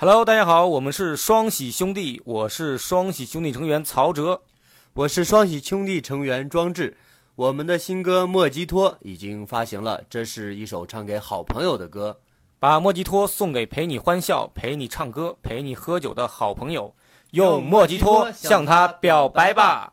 Hello，大家好，我们是双喜兄弟，我是双喜兄弟成员曹哲，我是双喜兄弟成员庄志。我们的新歌《莫吉托》已经发行了，这是一首唱给好朋友的歌，把莫吉托送给陪你欢笑、陪你唱歌、陪你喝酒的好朋友，用莫吉托向他表白吧。